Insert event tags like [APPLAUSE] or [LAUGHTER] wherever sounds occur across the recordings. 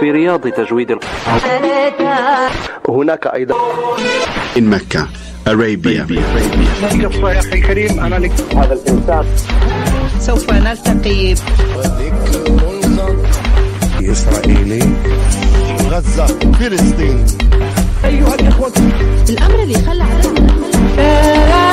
في رياض تجويد هناك أيضا. in Mecca, Arabia. يا أخي الكريم أنا لك. هذا الإنسان. سوف نلتقي. إسرائيلي غزة فلسطين. الأمر اللي خلى عالمنا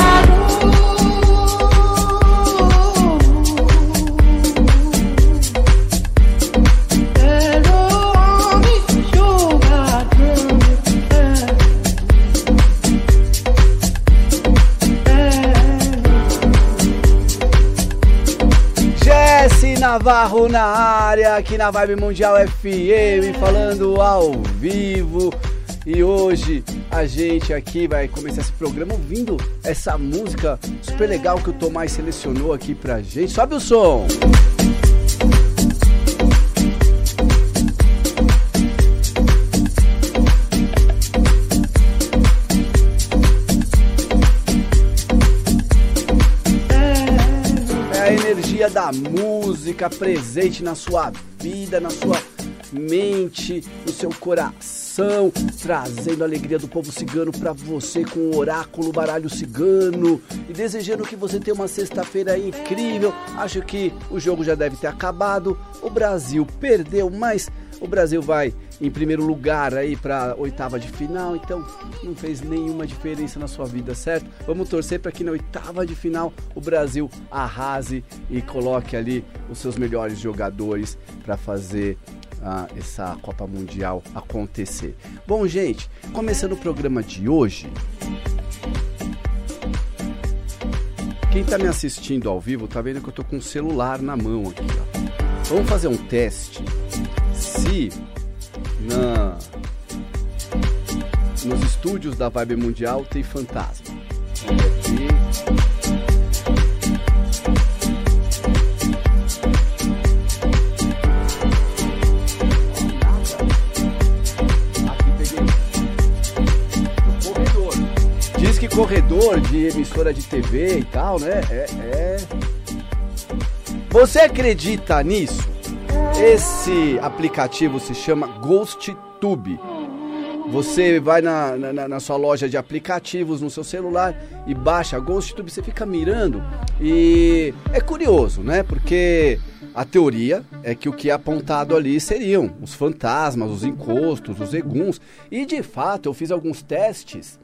Navarro na área, aqui na Vibe Mundial FM, falando ao vivo. E hoje a gente aqui vai começar esse programa ouvindo essa música super legal que o Tomás selecionou aqui pra gente. Sobe o som! É a energia da música presente na sua vida, na sua mente, no seu coração, trazendo a alegria do povo cigano para você com o oráculo baralho cigano e desejando que você tenha uma sexta-feira incrível. Acho que o jogo já deve ter acabado. O Brasil perdeu, mas o Brasil vai em primeiro lugar aí para oitava de final, então não fez nenhuma diferença na sua vida, certo? Vamos torcer para que na oitava de final o Brasil arrase e coloque ali os seus melhores jogadores para fazer ah, essa Copa Mundial acontecer. Bom, gente, começando o programa de hoje. Quem tá me assistindo ao vivo tá vendo que eu tô com o celular na mão aqui, ó. Vamos fazer um teste. Se na nos estúdios da Vibe Mundial tem fantasma. Que corredor de emissora de TV e tal, né? É, é. Você acredita nisso? Esse aplicativo se chama GhostTube. Você vai na, na, na sua loja de aplicativos no seu celular e baixa a GhostTube, você fica mirando e é curioso, né? Porque a teoria é que o que é apontado ali seriam os fantasmas, os encostos, os eguns. E de fato eu fiz alguns testes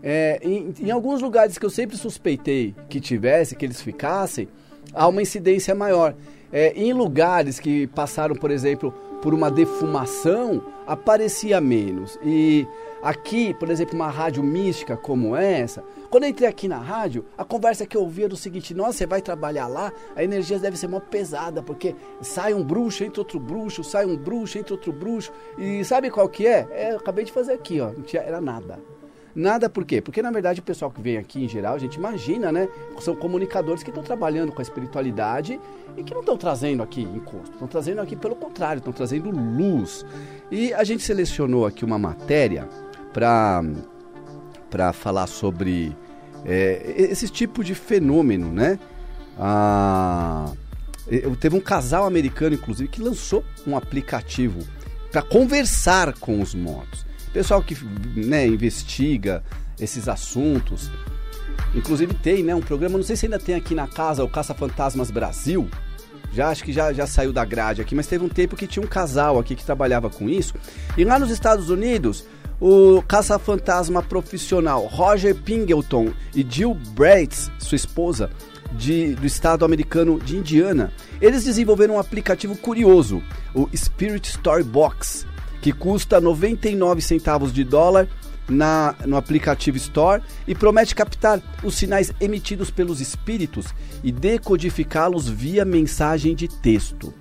é, em, em alguns lugares que eu sempre suspeitei que tivesse, que eles ficassem, há uma incidência maior. É, em lugares que passaram, por exemplo, por uma defumação, aparecia menos. E aqui, por exemplo, uma rádio mística como essa, quando eu entrei aqui na rádio, a conversa que eu ouvia era o seguinte: nossa, você vai trabalhar lá, a energia deve ser mó pesada, porque sai um bruxo, entra outro bruxo, sai um bruxo, entra outro bruxo. E sabe qual que é? é eu acabei de fazer aqui, ó, não tinha, era nada. Nada por quê? Porque na verdade o pessoal que vem aqui em geral, a gente imagina, né? São comunicadores que estão trabalhando com a espiritualidade e que não estão trazendo aqui encosto, estão trazendo aqui pelo contrário, estão trazendo luz. E a gente selecionou aqui uma matéria para para falar sobre é, esse tipo de fenômeno, né? Ah, teve um casal americano, inclusive, que lançou um aplicativo para conversar com os mortos. Pessoal que né, investiga esses assuntos. Inclusive tem né, um programa, não sei se ainda tem aqui na casa, o Caça Fantasmas Brasil. Já acho que já, já saiu da grade aqui, mas teve um tempo que tinha um casal aqui que trabalhava com isso. E lá nos Estados Unidos, o caça-fantasma profissional Roger Pingleton e Jill Braitz, sua esposa, de, do estado americano de Indiana, eles desenvolveram um aplicativo curioso, o Spirit Story Box, que custa 99 centavos de dólar na, no aplicativo Store e promete captar os sinais emitidos pelos espíritos e decodificá-los via mensagem de texto.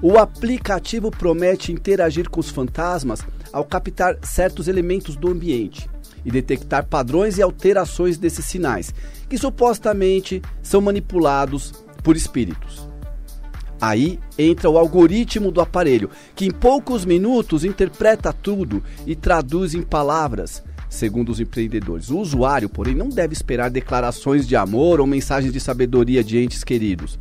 O aplicativo promete interagir com os fantasmas ao captar certos elementos do ambiente e detectar padrões e alterações desses sinais, que supostamente são manipulados por espíritos. Aí entra o algoritmo do aparelho, que em poucos minutos interpreta tudo e traduz em palavras, segundo os empreendedores. O usuário, porém, não deve esperar declarações de amor ou mensagens de sabedoria de entes queridos.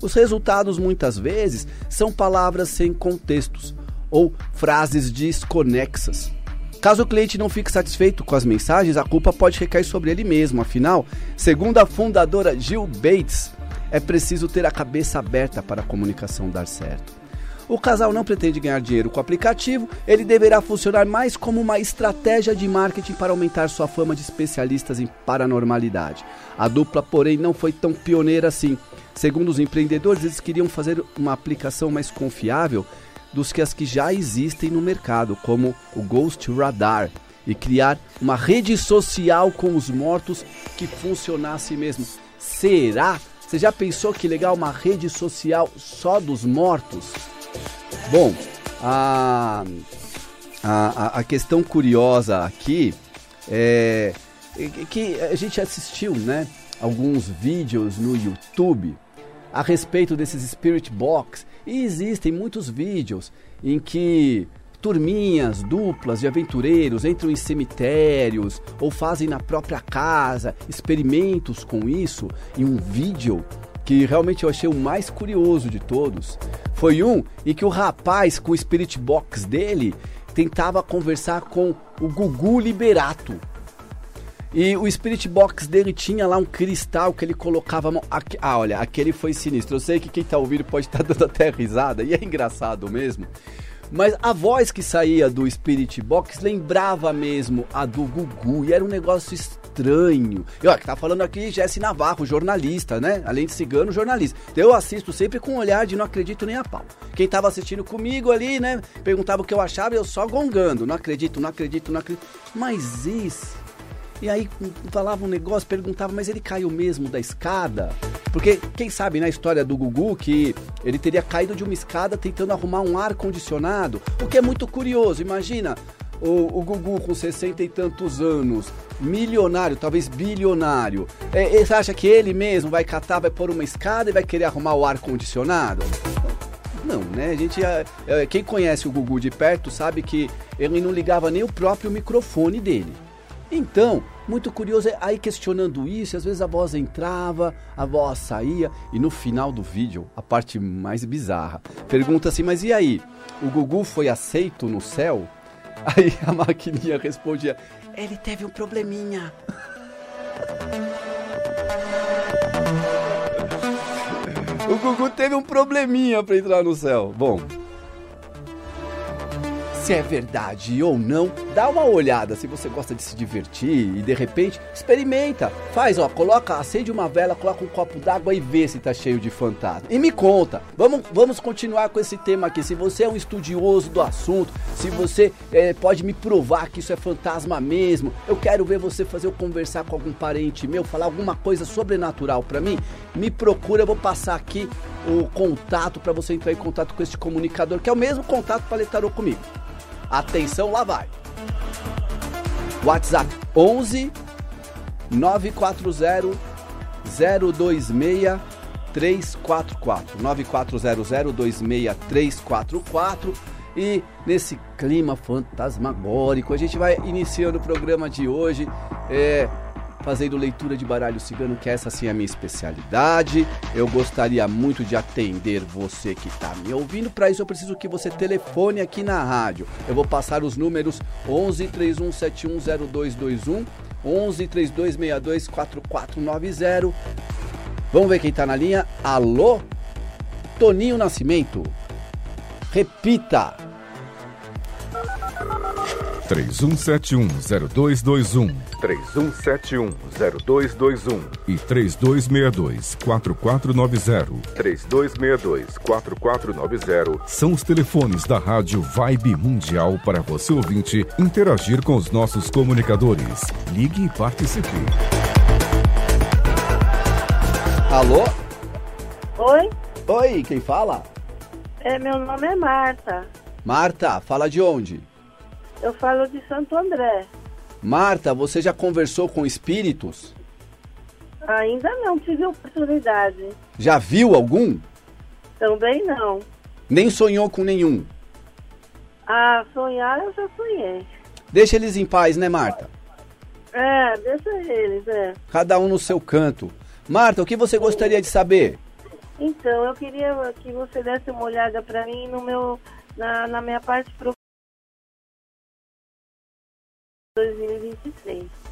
Os resultados muitas vezes são palavras sem contextos ou frases desconexas. Caso o cliente não fique satisfeito com as mensagens, a culpa pode recair sobre ele mesmo. Afinal, segundo a fundadora Jill Bates, é preciso ter a cabeça aberta para a comunicação dar certo. O casal não pretende ganhar dinheiro com o aplicativo, ele deverá funcionar mais como uma estratégia de marketing para aumentar sua fama de especialistas em paranormalidade. A dupla, porém, não foi tão pioneira assim. Segundo os empreendedores, eles queriam fazer uma aplicação mais confiável dos que as que já existem no mercado, como o Ghost Radar, e criar uma rede social com os mortos que funcionasse mesmo. Será? Você já pensou que legal uma rede social só dos mortos? Bom, a, a, a questão curiosa aqui é que a gente assistiu, né, alguns vídeos no YouTube a respeito desses Spirit Box e existem muitos vídeos em que turminhas duplas de aventureiros entram em cemitérios ou fazem na própria casa experimentos com isso. E um vídeo que realmente eu achei o mais curioso de todos foi um em que o rapaz com o Spirit Box dele tentava conversar com o Gugu Liberato. E o Spirit Box dele tinha lá um cristal que ele colocava a mão. Ah, olha, aquele foi sinistro. Eu sei que quem tá ouvindo pode estar tá dando até risada, e é engraçado mesmo. Mas a voz que saía do Spirit Box lembrava mesmo a do Gugu, e era um negócio estranho. E olha, que tá falando aqui Jesse Navarro, jornalista, né? Além de cigano, jornalista. Então eu assisto sempre com um olhar de não acredito nem a pau. Quem tava assistindo comigo ali, né? Perguntava o que eu achava e eu só gongando. Não acredito, não acredito, não acredito. Mas isso e aí falava um negócio, perguntava, mas ele caiu mesmo da escada? Porque quem sabe na história do Gugu que ele teria caído de uma escada tentando arrumar um ar condicionado, o que é muito curioso. Imagina o, o Gugu com 60 e tantos anos, milionário, talvez bilionário. É, você acha que ele mesmo vai catar, vai pôr uma escada e vai querer arrumar o ar condicionado? Não, né? A gente, é, é, quem conhece o Gugu de perto sabe que ele não ligava nem o próprio microfone dele. Então, muito curioso, é aí questionando isso, às vezes a voz entrava, a voz saía, e no final do vídeo, a parte mais bizarra, pergunta assim, mas e aí, o Gugu foi aceito no céu? [LAUGHS] Aí a maquininha respondia, ele teve um probleminha. [LAUGHS] o Gugu teve um probleminha para entrar no céu. Bom, se é verdade ou não, dá uma olhada se você gosta de se divertir e de repente experimenta. Faz, ó, coloca, acende uma vela, coloca um copo d'água e vê se tá cheio de fantasma. E me conta. Vamos, vamos continuar com esse tema aqui. Se você é um estudioso do assunto, se você é, pode me provar que isso é fantasma mesmo, eu quero ver você fazer eu conversar com algum parente meu, falar alguma coisa sobrenatural para mim, me procura, eu vou passar aqui o contato para você entrar em contato com esse comunicador, que é o mesmo contato para ler tarô comigo. Atenção, lá vai. WhatsApp 11 940 026 344 9400 26344 e nesse clima fantasmagórico a gente vai iniciando o programa de hoje. É, fazendo leitura de baralho cigano, que essa sim é a minha especialidade. Eu gostaria muito de atender você que está me ouvindo. Para isso eu preciso que você telefone aqui na rádio. Eu vou passar os números 11 31710221, 11 3262 4490. Vamos ver quem está na linha. Alô? Toninho Nascimento. Repita. 31710221 31710221 e 3262-4490 3262-4490 são os telefones da Rádio Vibe Mundial para você ouvinte interagir com os nossos comunicadores. Ligue e participe. Alô? Oi, Oi, quem fala? é, meu nome é Marta. Marta, fala de onde? Eu falo de Santo André. Marta, você já conversou com espíritos? Ainda não tive oportunidade. Já viu algum? Também não. Nem sonhou com nenhum. Ah, sonhar eu já sonhei. Deixa eles em paz, né, Marta? É, deixa eles, é. Cada um no seu canto. Marta, o que você gostaria de saber? Então, eu queria que você desse uma olhada para mim no meu, na, na minha parte 2023.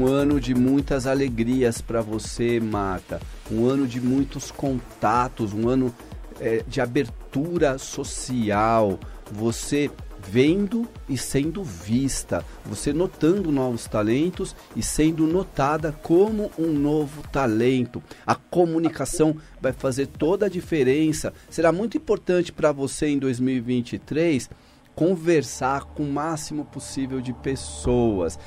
Um ano de muitas alegrias para você, Marta. Um ano de muitos contatos, um ano é, de abertura social. Você vendo e sendo vista, você notando novos talentos e sendo notada como um novo talento. A comunicação vai fazer toda a diferença. Será muito importante para você em 2023 conversar com o máximo possível de pessoas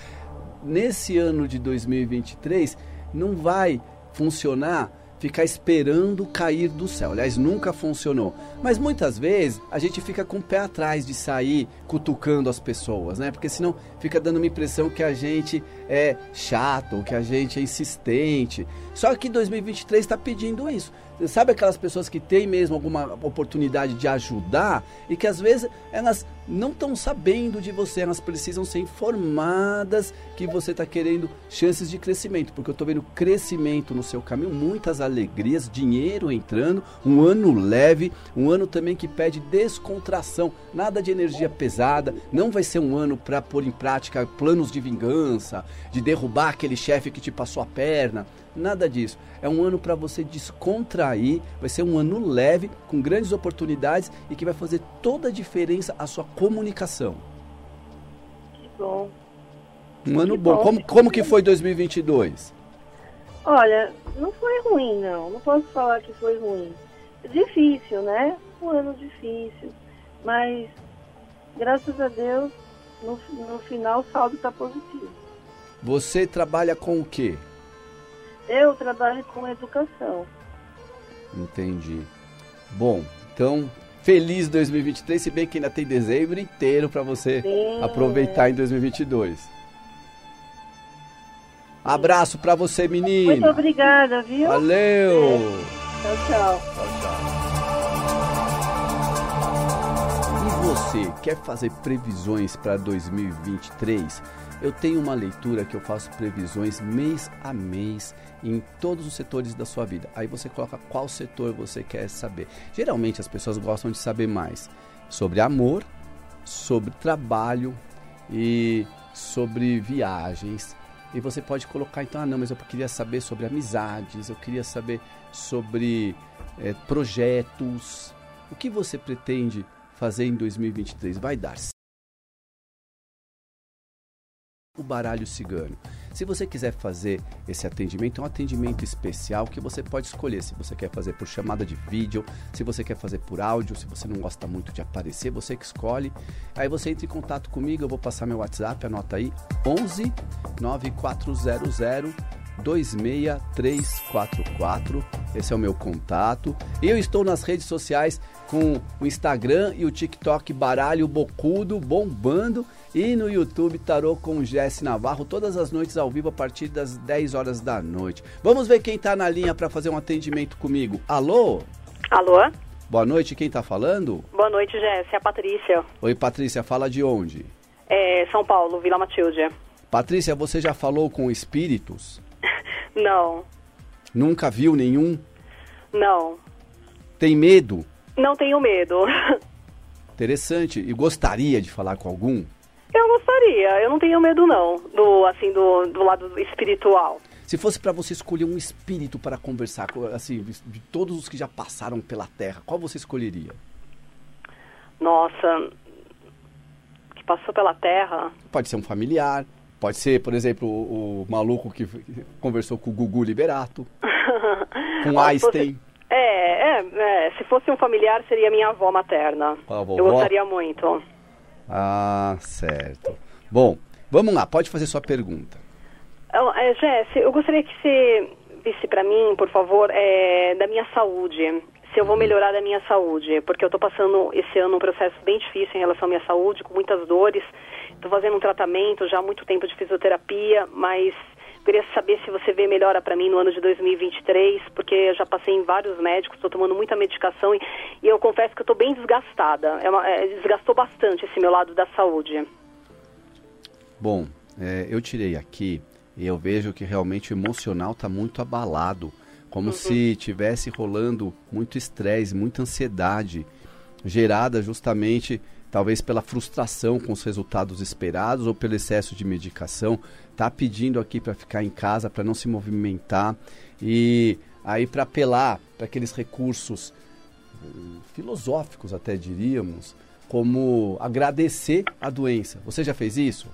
nesse ano de 2023 não vai funcionar ficar esperando cair do céu. Aliás, nunca funcionou. Mas muitas vezes a gente fica com o pé atrás de sair cutucando as pessoas, né? Porque senão fica dando uma impressão que a gente é chato, que a gente é insistente. Só que 2023 está pedindo isso. Sabe aquelas pessoas que têm mesmo alguma oportunidade de ajudar e que às vezes elas não estão sabendo de você, elas precisam ser informadas que você está querendo chances de crescimento, porque eu estou vendo crescimento no seu caminho, muitas alegrias, dinheiro entrando, um ano leve, um ano também que pede descontração, nada de energia pesada, não vai ser um ano para pôr em prática planos de vingança, de derrubar aquele chefe que te passou a perna. Nada disso. É um ano para você descontrair, vai ser um ano leve, com grandes oportunidades e que vai fazer toda a diferença a sua comunicação. Que bom. Um ano Que bom. bom. Como, como que foi 2022? Olha, não foi ruim, não. Não posso falar que foi ruim. Difícil, né? Um ano difícil. Mas, graças a Deus, no, no final o saldo está positivo. Você trabalha com o quê? Eu trabalho com educação. Entendi. Bom, então, feliz 2023, se bem que ainda tem dezembro inteiro para você Sim. aproveitar em 2022. Abraço para você, Muito menina. obrigada, viu? Valeu. Tchau, tchau. E você quer fazer previsões para 2023? Eu tenho uma leitura que eu faço previsões mês a mês em todos os setores da sua vida. Aí você coloca qual setor você quer saber. Geralmente as pessoas gostam de saber mais sobre amor, sobre trabalho e sobre viagens. E você pode colocar então, ah não, mas eu queria saber sobre amizades, eu queria saber sobre eh, projetos. O que você pretende fazer em 2023? Vai dar o baralho cigano. Se você quiser fazer esse atendimento, é um atendimento especial que você pode escolher. Se você quer fazer por chamada de vídeo, se você quer fazer por áudio, se você não gosta muito de aparecer, você que escolhe. Aí você entra em contato comigo, eu vou passar meu WhatsApp, anota aí: 11 9400 26344. Esse é o meu contato. Eu estou nas redes sociais com o Instagram e o TikTok Baralho Bocudo bombando e no YouTube Tarô com Jesse Navarro todas as noites ao vivo a partir das 10 horas da noite. Vamos ver quem está na linha para fazer um atendimento comigo. Alô? Alô? Boa noite, quem está falando? Boa noite, Jéssica. É a Patrícia. Oi, Patrícia, fala de onde? É, São Paulo, Vila Matilde. Patrícia, você já falou com espíritos? Não, Nunca viu nenhum? não. Tem medo? Não tenho medo. [LAUGHS] Interessante. E gostaria de falar com algum? Eu gostaria, eu não tenho medo não, do assim do, do lado espiritual. Se fosse para você escolher um espírito para conversar, assim, de todos os que já passaram pela Terra, qual você escolheria? Nossa, que passou pela terra. Pode ser um familiar, pode ser, por exemplo, o, o maluco que conversou com o Gugu Liberato, [LAUGHS] com Einstein. É, é, é, se fosse um familiar seria minha avó materna. Eu gostaria muito. Ah, certo. Bom, vamos lá, pode fazer sua pergunta. Ah, É, Jess, eu gostaria que você visse para mim, por favor, é, da minha saúde. Se eu vou melhorar da minha saúde, porque eu tô passando esse ano um processo bem difícil em relação à minha saúde, com muitas dores. Tô fazendo um tratamento já há muito tempo de fisioterapia, mas queria saber se você vê melhora para mim no ano de 2023, porque eu já passei em vários médicos, estou tomando muita medicação e, e eu confesso que estou bem desgastada. É uma- é, desgastou bastante esse meu lado da saúde. Bom, é, eu tirei aqui e eu vejo que realmente o emocional está muito abalado, como se tivesse rolando muito estresse, muita ansiedade, gerada justamente talvez pela frustração com os resultados esperados ou pelo excesso de medicação. Tá pedindo aqui para ficar em casa, para não se movimentar e aí para apelar para aqueles recursos hum, filosóficos até diríamos, como agradecer a doença. Você já fez isso?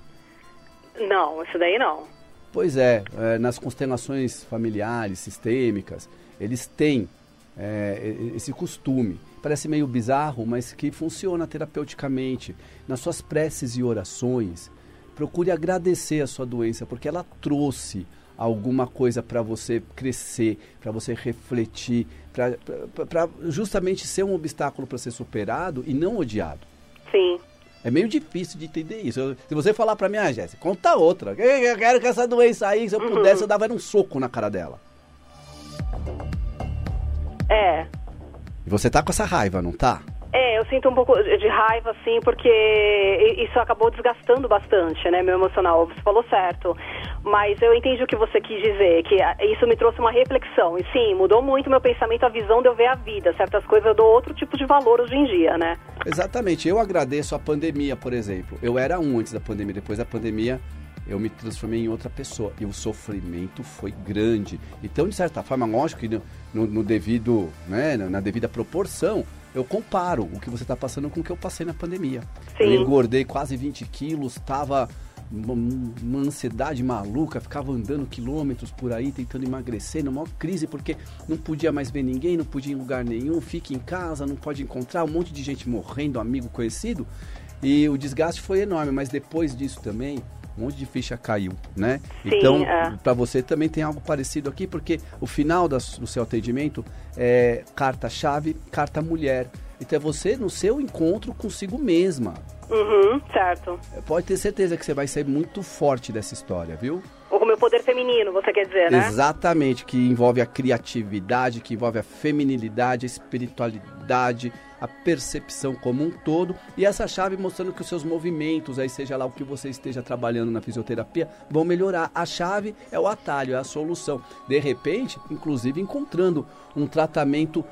Não, isso daí não. Pois é, é, nas constelações familiares, sistêmicas, eles têm é, esse costume. Parece meio bizarro, mas que funciona terapeuticamente. Nas suas preces e orações, procure agradecer a sua doença, porque ela trouxe alguma coisa para você crescer, para você refletir, para justamente ser um obstáculo para ser superado e não odiado. Sim. É meio difícil de entender isso. Eu- se você falar pra mim, ah, Jéssica, conta outra. Eu eu quero que essa doença aí, se eu pudesse, eu dava um soco na cara dela. É. E você tá com essa raiva, não tá? É, eu sinto um pouco de raiva, assim, porque isso acabou desgastando bastante, né, meu emocional. Você falou certo. Mas eu entendi o que você quis dizer, que isso me trouxe uma reflexão. E sim, mudou muito meu pensamento, a visão de eu ver a vida. Certas coisas eu dou outro tipo de valor hoje em dia, né? Exatamente. Eu agradeço a pandemia, por exemplo. Eu era um antes da pandemia, depois da pandemia eu me transformei em outra pessoa. E o sofrimento foi grande. Então, de certa forma, lógico que no, no- no devido, né, na devida proporção, eu comparo o que você está passando com o que eu passei na pandemia. Eu Sim. engordei quase 20 quilos, estava uma, uma ansiedade maluca, ficava andando quilômetros por aí tentando emagrecer, numa crise, porque não podia mais ver ninguém, não podia ir em lugar nenhum, fica em casa, não pode encontrar, um monte de gente morrendo, amigo conhecido, e o desgaste foi enorme, mas depois disso também, um monte de ficha caiu, né? Sim, então, é. para você também tem algo parecido aqui, porque o final das- do seu atendimento é carta-chave, carta mulher. Então é você no seu encontro consigo mesma. Uhum, certo. Pode ter certeza que você vai sair muito forte dessa história, viu? O meu poder feminino, você quer dizer, né? Exatamente, que envolve a criatividade, que envolve a feminilidade, a espiritualidade, a percepção como um todo. E essa chave mostrando que os seus movimentos, aí seja lá o que você esteja trabalhando na fisioterapia, vão melhorar. A chave é o atalho, é a solução. De repente, inclusive encontrando um tratamento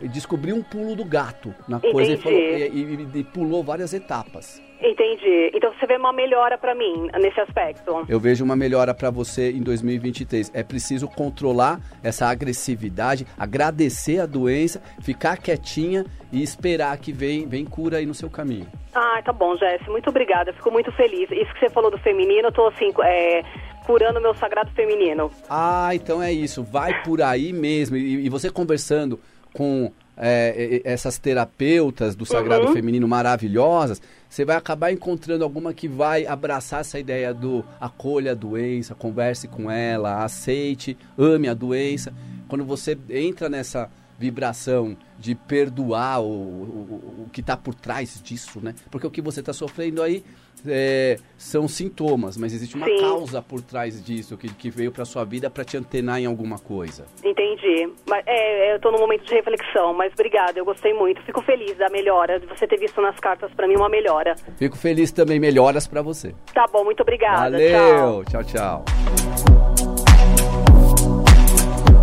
descobriu um pulo do gato na coisa e, Entendi. falou- e- e- e pulou várias etapas. Entendi. Então você vê uma melhora pra mim nesse aspecto. Eu vejo uma melhora para você em 2023. É preciso controlar essa agressividade, agradecer a doença, ficar quietinha e esperar que vem, vem cura aí no seu caminho. Ah, tá bom, Jess. Muito obrigada. Fico muito feliz. Isso que você falou do feminino, eu tô assim, é, curando meu sagrado feminino. Ah, então é isso. Vai por aí mesmo. E, e você conversando com é, essas terapeutas do Sagrado Uhum. Feminino maravilhosas, você vai acabar encontrando alguma que vai abraçar essa ideia do acolha a doença, converse com ela, aceite, ame a doença. Quando você entra nessa vibração de perdoar o, o, o que está por trás disso, né? Porque o que você está sofrendo aí é, são sintomas, mas existe uma Sim. causa por trás disso que, que veio para sua vida para te antenar em alguma coisa. Entendi. Mas, é, eu tô num momento de reflexão, mas obrigada, eu gostei muito. Fico feliz da melhora, de você ter visto nas cartas pra mim uma melhora. Fico feliz também, melhoras para você. Tá bom, muito obrigada. Valeu, Tchau. tchau.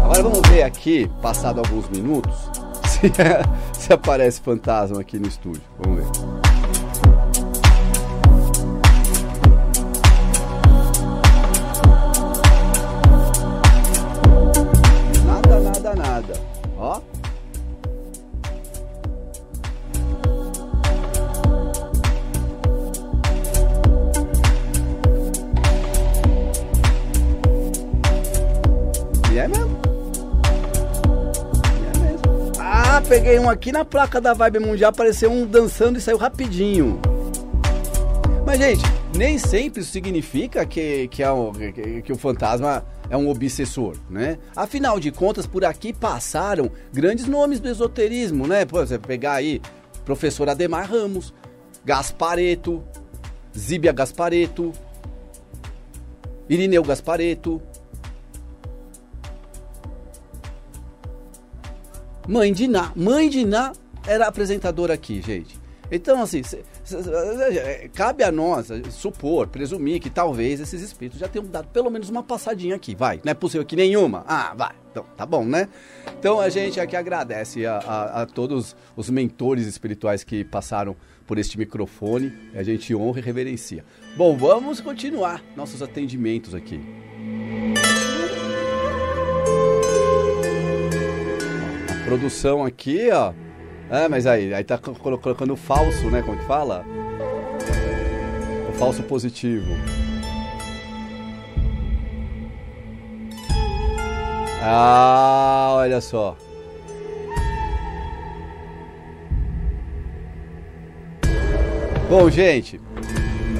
Agora vamos ver aqui, passado alguns minutos, [LAUGHS] se, se aparece fantasma aqui no estúdio. Vamos ver. Peguei um aqui na placa da Vibe Mundial, apareceu um dançando e saiu rapidinho. Mas, gente, nem sempre isso significa que, que, é um, que, que o fantasma é um obsessor, né? Afinal de contas, por aqui passaram grandes nomes do esoterismo, né? Por exemplo, pegar aí professor Ademar Ramos, Gaspareto, Zíbia Gaspareto, Irineu Gaspareto, Mãe de Ná. Mãe de Ná era apresentadora aqui, gente. Então, assim, cê, cabe a nós supor, presumir que talvez esses espíritos já tenham dado pelo menos uma passadinha aqui, vai. Não é possível que nenhuma? Ah, vai. Então, tá bom, né? Então a gente aqui agradece a, a, a todos os mentores espirituais que passaram por este microfone. A gente honra e reverencia. Bom, vamos continuar nossos atendimentos aqui. Produção aqui, ó. É, mas aí, aí tá colocando falso, né? Como que fala? O falso positivo. Ah, olha só. Bom, gente,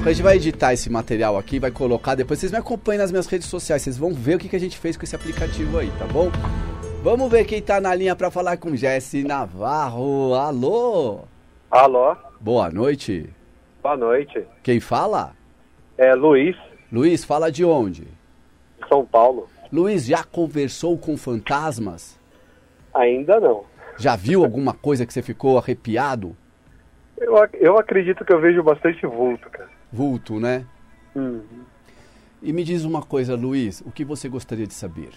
a gente vai editar esse material aqui, vai colocar, depois vocês me acompanhem nas minhas redes sociais, vocês vão ver o que, que a gente fez com esse aplicativo aí, tá bom? Vamos ver quem tá na linha para falar com Jesse Navarro. Alô? Alô? Boa noite. Boa noite. Quem fala? É Luiz. Luiz, fala de onde? São Paulo. Luiz, já conversou com fantasmas? Ainda não. Já viu alguma coisa que você ficou arrepiado? Eu, eu acredito que eu vejo bastante vulto, cara. Vulto, né? Uhum. E me diz uma coisa, Luiz, o que você gostaria de saber?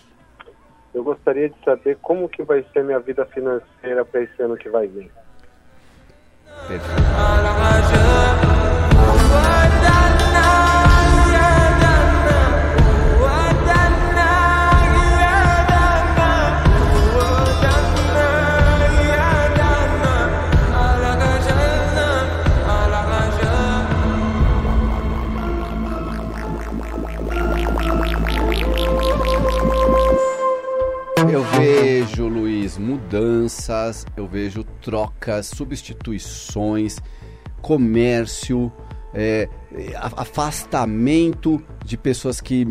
Eu gostaria de saber como que vai ser minha vida financeira para esse ano que vai vir. Perfeito. Mudanças, eu vejo trocas, substituições, comércio, é, afastamento de pessoas que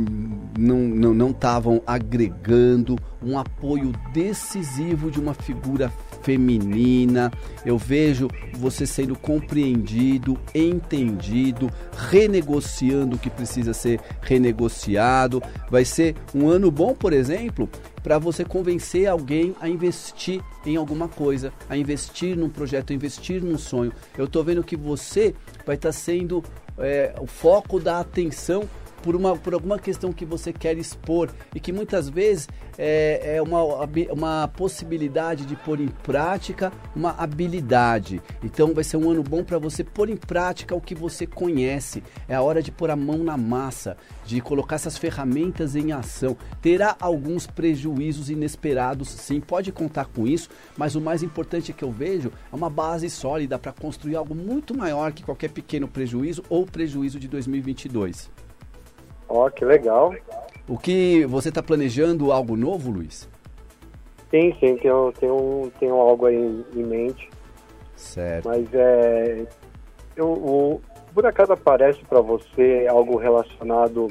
não estavam agregando, um apoio decisivo de uma figura feminina. Eu vejo você sendo compreendido, entendido, renegociando o que precisa ser renegociado. Vai ser um ano bom, por exemplo, para você convencer alguém a investir em alguma coisa, a investir num projeto, a investir num sonho. Eu estou vendo que você vai estar tá sendo é, o foco da atenção por, uma, por alguma questão que você quer expor e que muitas vezes é, é uma, uma possibilidade de pôr em prática uma habilidade. Então vai ser um ano bom para você pôr em prática o que você conhece. É a hora de pôr a mão na massa, de colocar essas ferramentas em ação. Terá alguns prejuízos inesperados, sim, pode contar com isso, mas o mais importante que eu vejo é uma base sólida para construir algo muito maior que qualquer pequeno prejuízo ou prejuízo de 2022. Ó, oh, que legal. O que você está planejando algo novo, Luiz? Sim, sim, tenho, tenho, tenho algo aí em mente. Certo. Mas é. Eu, o, por acaso aparece para você algo relacionado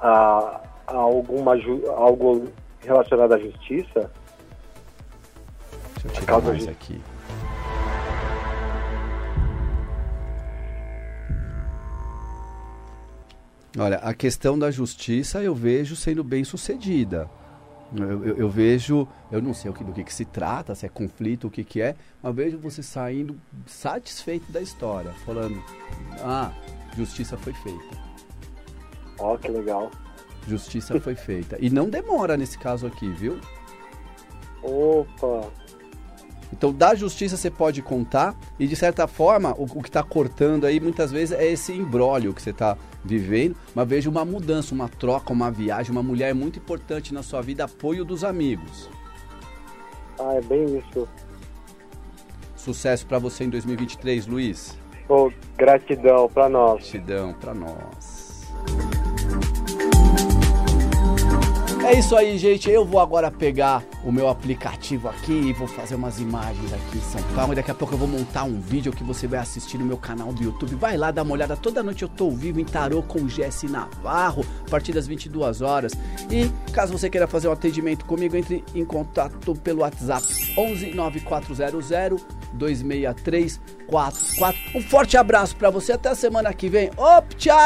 a, a alguma algo relacionado à justiça? Deixa eu tirar mais aqui. Olha, a questão da justiça eu vejo sendo bem sucedida. Eu, eu, eu, vejo, eu não sei o que, do que, que, se trata, se é conflito, o que, que é, mas vejo você saindo satisfeito da história, falando: ah, justiça foi feita. Ó, oh, que legal. Justiça foi feita. E não demora nesse caso aqui, viu? Opa! Então, da justiça você pode contar e, de certa forma, o, o que está cortando aí muitas vezes é esse embrólio que você está vivendo, mas veja uma mudança, uma troca, uma viagem. Uma mulher é muito importante na sua vida, apoio dos amigos. Ah, é bem isso. Sucesso para você em 2023, Luiz. Oh, gratidão para nós. Gratidão para nós. É isso aí, gente. Eu vou agora pegar o meu aplicativo aqui e vou fazer umas imagens aqui em São Paulo. E daqui a pouco eu vou montar um vídeo que você vai assistir no meu canal do YouTube. Vai lá, dá uma olhada. Toda noite eu tô vivo em Tarô com Jesse Navarro, a partir das 22 horas. E caso você queira fazer um atendimento comigo, entre em contato pelo WhatsApp 11 9400 26344. Um forte abraço para você. Até a semana que vem. Op, tchau!